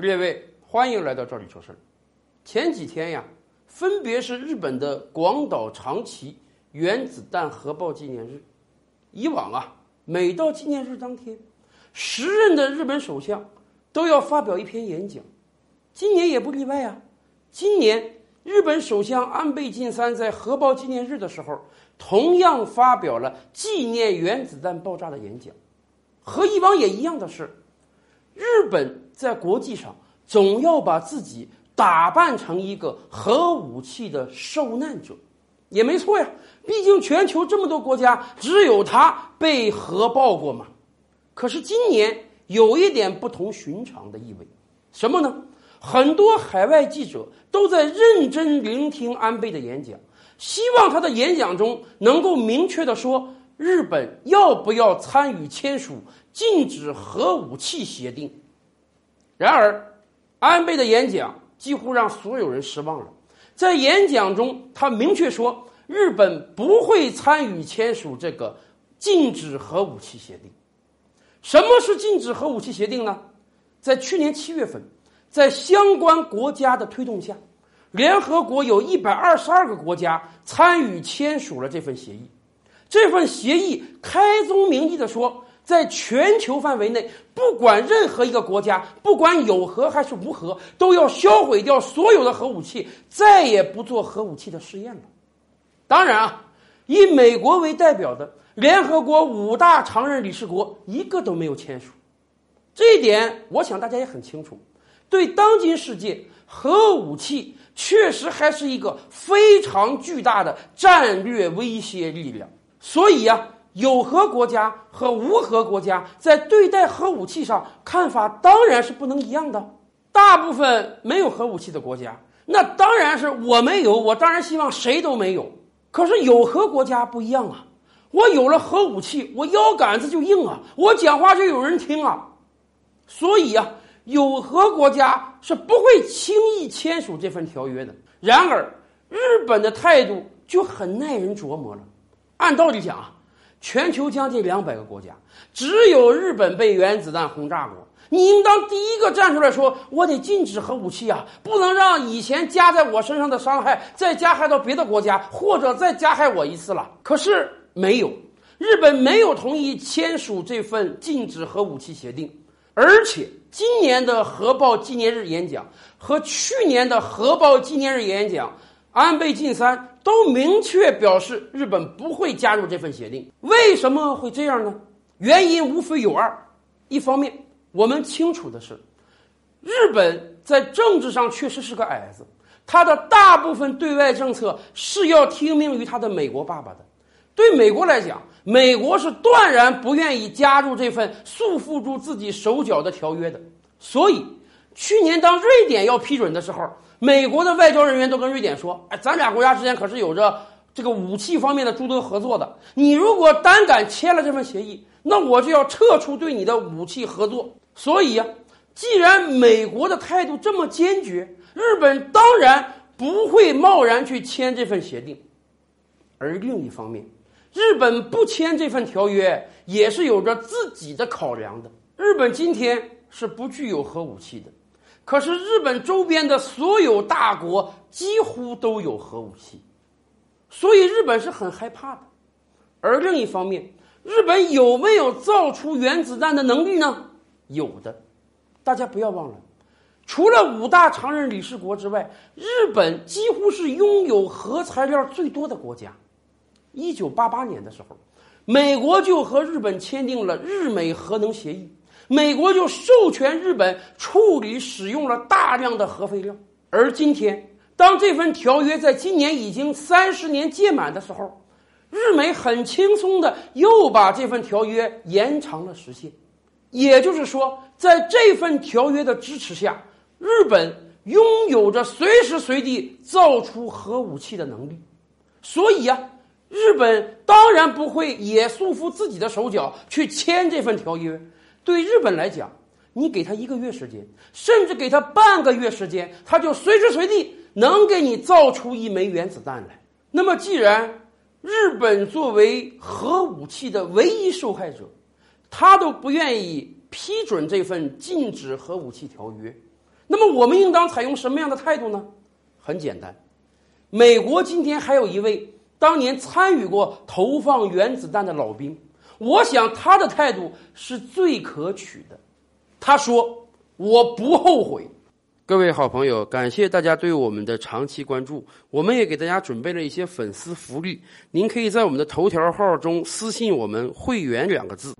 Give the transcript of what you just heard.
列位，欢迎来到这里说事儿。前几天呀，分别是日本的广岛、长崎原子弹核爆纪念日。以往啊，每到纪念日当天，时任的日本首相都要发表一篇演讲。今年也不例外啊。今年日本首相安倍晋三在核爆纪念日的时候，同样发表了纪念原子弹爆炸的演讲。和以往也一样的是，日本在国际上总要把自己打扮成一个核武器的受难者，也没错呀。毕竟全球这么多国家，只有他被核爆过嘛。可是今年有一点不同寻常的意味，什么呢？很多海外记者都在认真聆听安倍的演讲，希望他的演讲中能够明确的说。日本要不要参与签署禁止核武器协定？然而，安倍的演讲几乎让所有人失望了。在演讲中，他明确说，日本不会参与签署这个禁止核武器协定。什么是禁止核武器协定呢？在去年七月份，在相关国家的推动下，联合国有一百二十二个国家参与签署了这份协议。这份协议开宗明义的说，在全球范围内，不管任何一个国家，不管有核还是无核，都要销毁掉所有的核武器，再也不做核武器的试验了。当然啊，以美国为代表的联合国五大常任理事国一个都没有签署。这一点，我想大家也很清楚。对当今世界，核武器确实还是一个非常巨大的战略威胁力量。所以呀，有核国家和无核国家在对待核武器上看法当然是不能一样的。大部分没有核武器的国家，那当然是我没有，我当然希望谁都没有。可是有核国家不一样啊，我有了核武器，我腰杆子就硬啊，我讲话就有人听啊。所以呀，有核国家是不会轻易签署这份条约的。然而，日本的态度就很耐人琢磨了。按道理讲啊，全球将近两百个国家，只有日本被原子弹轰炸过。你应当第一个站出来说：“我得禁止核武器啊，不能让以前加在我身上的伤害再加害到别的国家，或者再加害我一次了。”可是没有，日本没有同意签署这份禁止核武器协定，而且今年的核爆纪念日演讲和去年的核爆纪念日演讲。安倍晋三都明确表示，日本不会加入这份协定。为什么会这样呢？原因无非有二：一方面，我们清楚的是，日本在政治上确实是个矮子，他的大部分对外政策是要听命于他的美国爸爸的。对美国来讲，美国是断然不愿意加入这份束缚住自己手脚的条约的。所以，去年当瑞典要批准的时候。美国的外交人员都跟瑞典说：“哎，咱俩国家之间可是有着这个武器方面的诸多合作的。你如果胆敢签了这份协议，那我就要撤出对你的武器合作。所以呀，既然美国的态度这么坚决，日本当然不会贸然去签这份协定。而另一方面，日本不签这份条约也是有着自己的考量的。日本今天是不具有核武器的。”可是日本周边的所有大国几乎都有核武器，所以日本是很害怕的。而另一方面，日本有没有造出原子弹的能力呢？有的。大家不要忘了，除了五大常任理事国之外，日本几乎是拥有核材料最多的国家。一九八八年的时候，美国就和日本签订了日美核能协议。美国就授权日本处理使用了大量的核废料，而今天，当这份条约在今年已经三十年届满的时候，日美很轻松的又把这份条约延长了时限。也就是说，在这份条约的支持下，日本拥有着随时随地造出核武器的能力。所以呀，日本当然不会也束缚自己的手脚去签这份条约。对日本来讲，你给他一个月时间，甚至给他半个月时间，他就随时随地能给你造出一枚原子弹来。那么，既然日本作为核武器的唯一受害者，他都不愿意批准这份禁止核武器条约，那么我们应当采用什么样的态度呢？很简单，美国今天还有一位当年参与过投放原子弹的老兵，我想他的态度是最可取的。他说：“我不后悔。”各位好朋友，感谢大家对我们的长期关注。我们也给大家准备了一些粉丝福利，您可以在我们的头条号中私信我们“会员”两个字。